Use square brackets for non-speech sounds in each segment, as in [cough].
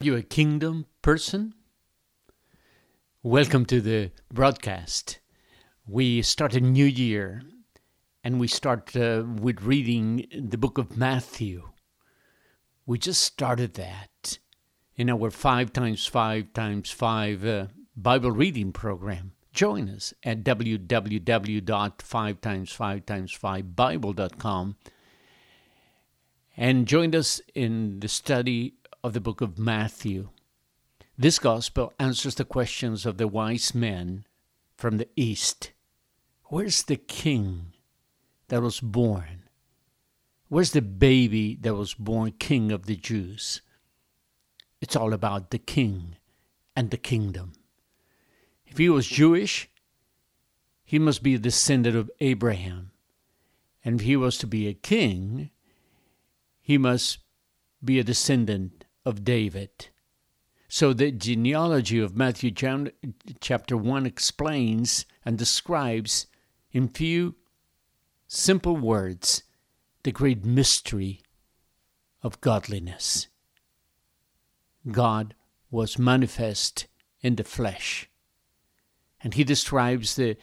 You a kingdom person? Welcome to the broadcast. We start a new year and we start uh, with reading the book of Matthew. We just started that in our 5 times 5 times 5 uh, Bible reading program. Join us at www.5 times 5 times 5 bible.com and join us in the study of the book of Matthew. This gospel answers the questions of the wise men from the east. Where's the king that was born? Where's the baby that was born king of the Jews? It's all about the king and the kingdom. If he was Jewish, he must be a descendant of Abraham. And if he was to be a king, he must be a descendant of David. So the genealogy of Matthew chapter 1 explains and describes in few simple words the great mystery of godliness. God was manifest in the flesh. And he describes the,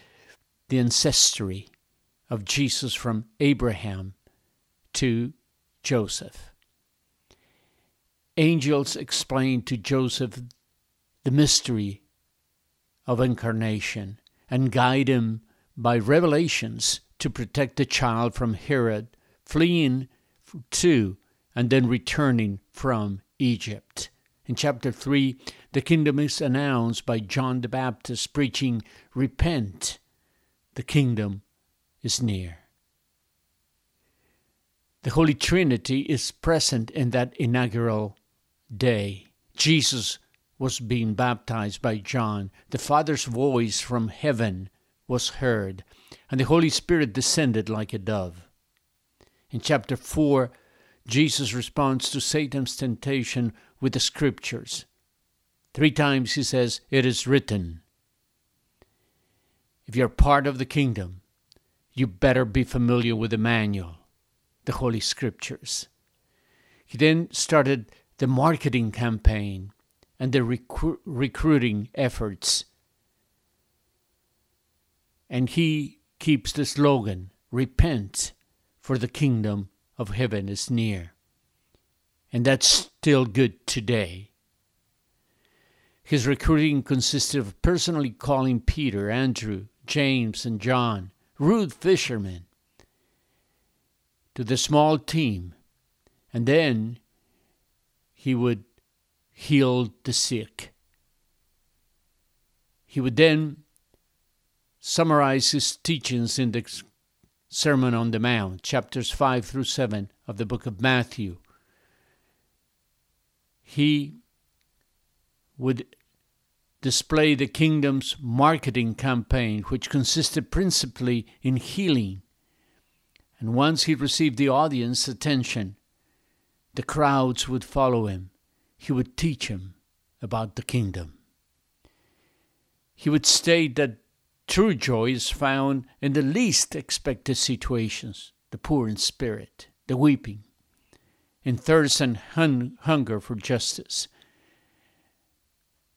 the ancestry of Jesus from Abraham to Joseph angels explain to Joseph the mystery of incarnation and guide him by revelations to protect the child from Herod, fleeing to and then returning from Egypt. In chapter 3, the kingdom is announced by John the Baptist preaching, Repent, the kingdom is near. The Holy Trinity is present in that inaugural day. Jesus was being baptized by John. The Father's voice from heaven was heard, and the Holy Spirit descended like a dove. In chapter 4, Jesus responds to Satan's temptation with the scriptures. Three times he says, It is written. If you're part of the kingdom, you better be familiar with the manual, the Holy Scriptures. He then started the marketing campaign and the recru- recruiting efforts. And he keeps the slogan Repent, for the kingdom of heaven is near. And that's still good today. His recruiting consisted of personally calling Peter, Andrew, James, and John, rude fishermen, to the small team, and then he would heal the sick. He would then summarize his teachings in the Sermon on the Mount, chapters 5 through 7 of the book of Matthew. He would display the kingdom's marketing campaign, which consisted principally in healing. And once he received the audience's attention, the crowds would follow him. He would teach them about the kingdom. He would state that true joy is found in the least expected situations the poor in spirit, the weeping, in thirst and hun- hunger for justice.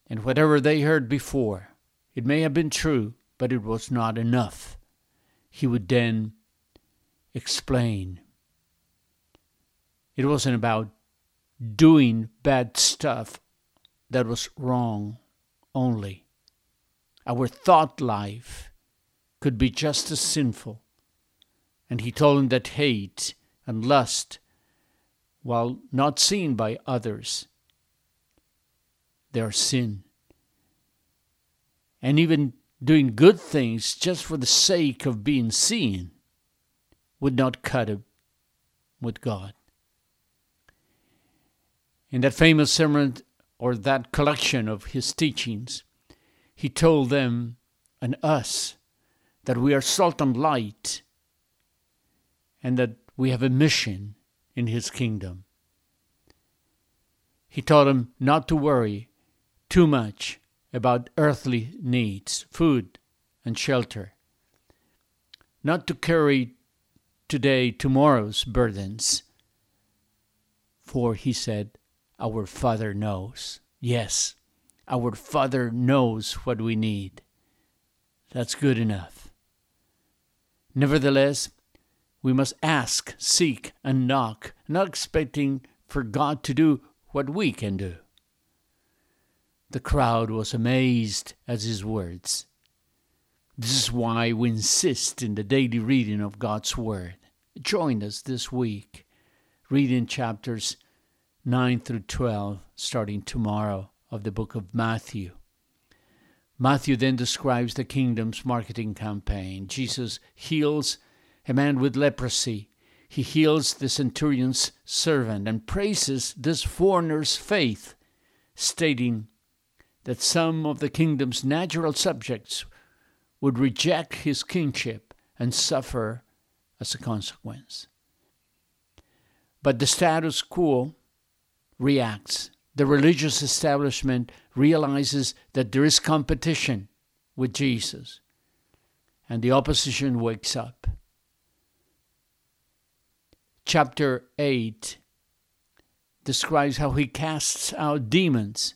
And whatever they heard before, it may have been true, but it was not enough. He would then explain it wasn't about doing bad stuff that was wrong only. Our thought life could be just as sinful. And he told him that hate and lust, while not seen by others, they are sin. And even doing good things just for the sake of being seen would not cut it with God in that famous sermon or that collection of his teachings, he told them and us that we are salt and light and that we have a mission in his kingdom. He taught them not to worry too much about earthly needs, food and shelter, not to carry today tomorrow's burdens. For, he said, our Father knows. Yes, our Father knows what we need. That's good enough. Nevertheless, we must ask, seek, and knock, not expecting for God to do what we can do. The crowd was amazed at his words. This is why we insist in the daily reading of God's Word. Join us this week, reading chapters 9 through 12, starting tomorrow, of the book of Matthew. Matthew then describes the kingdom's marketing campaign. Jesus heals a man with leprosy. He heals the centurion's servant and praises this foreigner's faith, stating that some of the kingdom's natural subjects would reject his kingship and suffer as a consequence. But the status quo reacts. The religious establishment realizes that there is competition with Jesus, and the opposition wakes up. Chapter 8 describes how he casts out demons.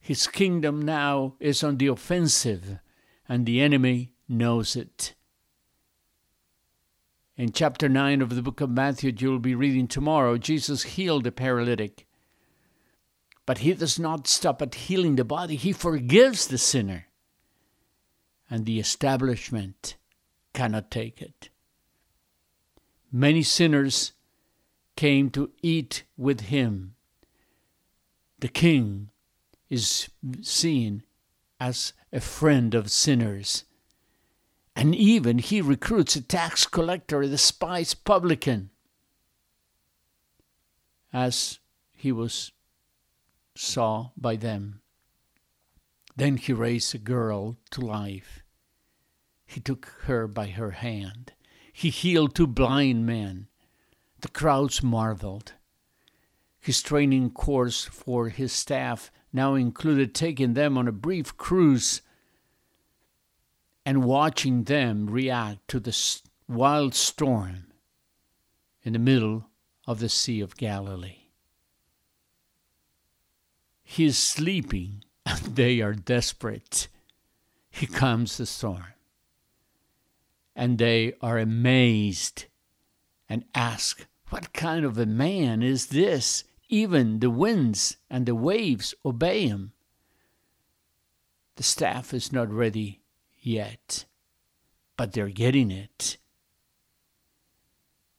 His kingdom now is on the offensive and the enemy knows it. In chapter 9 of the book of Matthew, you'll be reading tomorrow, Jesus healed a paralytic. But he does not stop at healing the body, he forgives the sinner. And the establishment cannot take it. Many sinners came to eat with him. The king is seen as a friend of sinners. And even he recruits a tax collector, a despised publican, as he was saw by them. Then he raised a girl to life. He took her by her hand. He healed two blind men. The crowds marveled. His training course for his staff now included taking them on a brief cruise and watching them react to the wild storm in the middle of the Sea of Galilee. He is sleeping, and [laughs] they are desperate. He comes the storm. And they are amazed and ask, What kind of a man is this? Even the winds and the waves obey him. The staff is not ready yet, but they're getting it.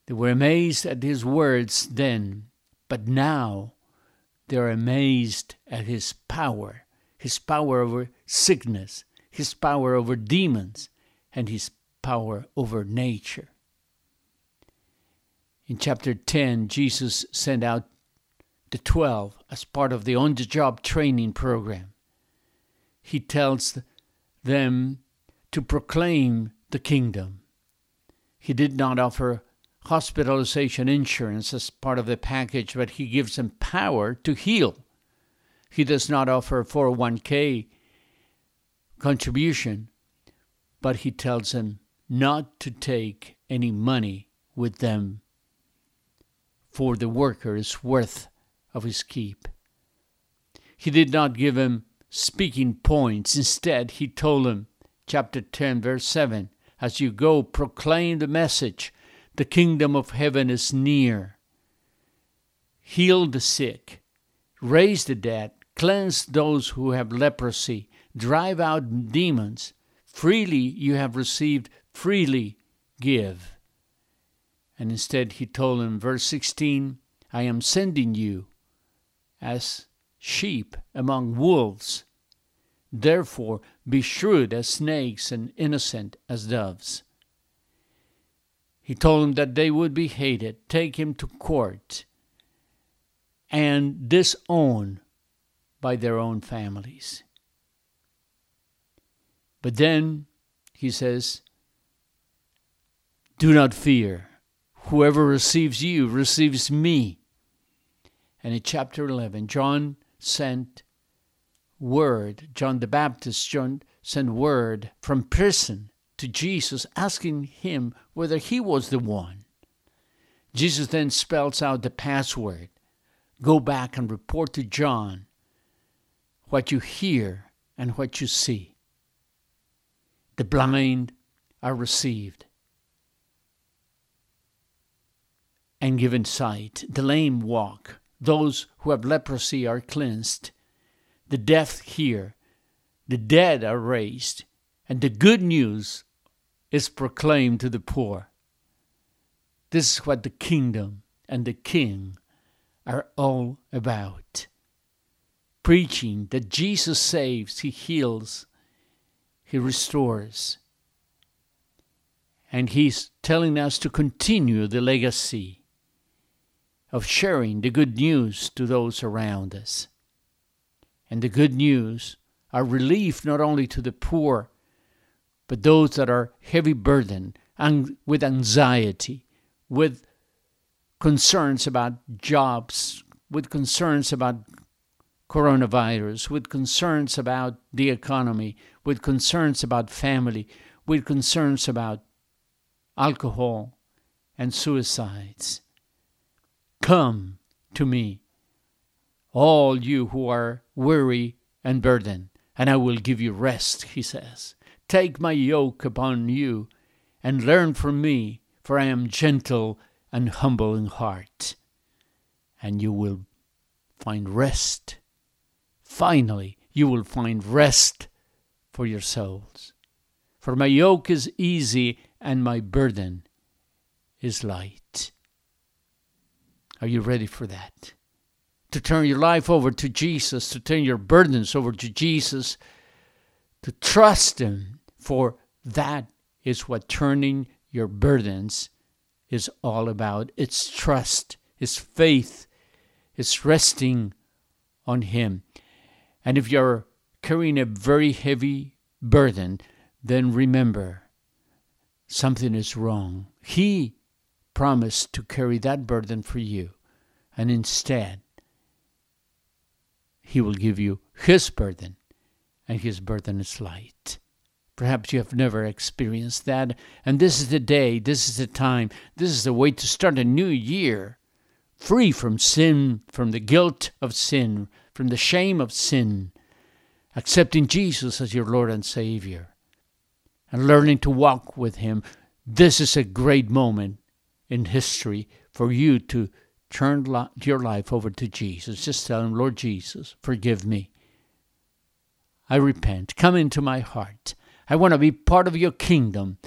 They were amazed at his words then, but now they're amazed at his power his power over sickness, his power over demons, and his power over nature. In chapter 10, Jesus sent out the 12 as part of the on the job training program. He tells them to proclaim the kingdom. He did not offer hospitalization insurance as part of the package, but he gives them power to heal. He does not offer 401k contribution, but he tells them not to take any money with them for the worker is worth of his keep. He did not give him speaking points. Instead, he told him chapter 10, verse 7 As you go, proclaim the message the kingdom of heaven is near. Heal the sick, raise the dead, cleanse those who have leprosy, drive out demons. Freely you have received, freely give. And instead, he told him, verse 16, I am sending you as sheep among wolves. Therefore, be shrewd as snakes and innocent as doves. He told them that they would be hated, take him to court, and disowned by their own families. But then he says, Do not fear. Whoever receives you receives me. And in chapter 11, John sent word, John the Baptist John sent word from prison to Jesus asking him whether he was the one. Jesus then spells out the password go back and report to John what you hear and what you see. The blind are received and given sight. The lame walk. Those who have leprosy are cleansed. The deaf hear. The dead are raised. And the good news is proclaimed to the poor. This is what the kingdom and the king are all about. Preaching that Jesus saves, He heals, He restores. And He's telling us to continue the legacy of sharing the good news to those around us. And the good news are relief not only to the poor, but those that are heavy burdened and with anxiety, with concerns about jobs, with concerns about coronavirus, with concerns about the economy, with concerns about family, with concerns about alcohol and suicides. Come to me, all you who are weary and burdened, and I will give you rest, he says. Take my yoke upon you and learn from me, for I am gentle and humble in heart, and you will find rest. Finally, you will find rest for your souls. For my yoke is easy and my burden is light. Are you ready for that? To turn your life over to Jesus, to turn your burdens over to Jesus, to trust Him, for that is what turning your burdens is all about. It's trust, it's faith, it's resting on Him. And if you're carrying a very heavy burden, then remember something is wrong. He promised to carry that burden for you, and instead, He will give you His burden, and His burden is light. Perhaps you have never experienced that. And this is the day, this is the time, this is the way to start a new year, free from sin, from the guilt of sin, from the shame of sin, accepting Jesus as your Lord and Savior, and learning to walk with Him. This is a great moment in history for you to turn your life over to Jesus. Just tell Him, Lord Jesus, forgive me. I repent. Come into my heart. I want to be part of your kingdom.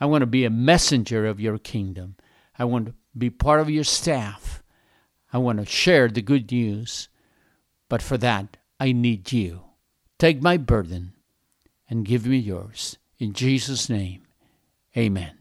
I want to be a messenger of your kingdom. I want to be part of your staff. I want to share the good news. But for that, I need you. Take my burden and give me yours. In Jesus' name, amen.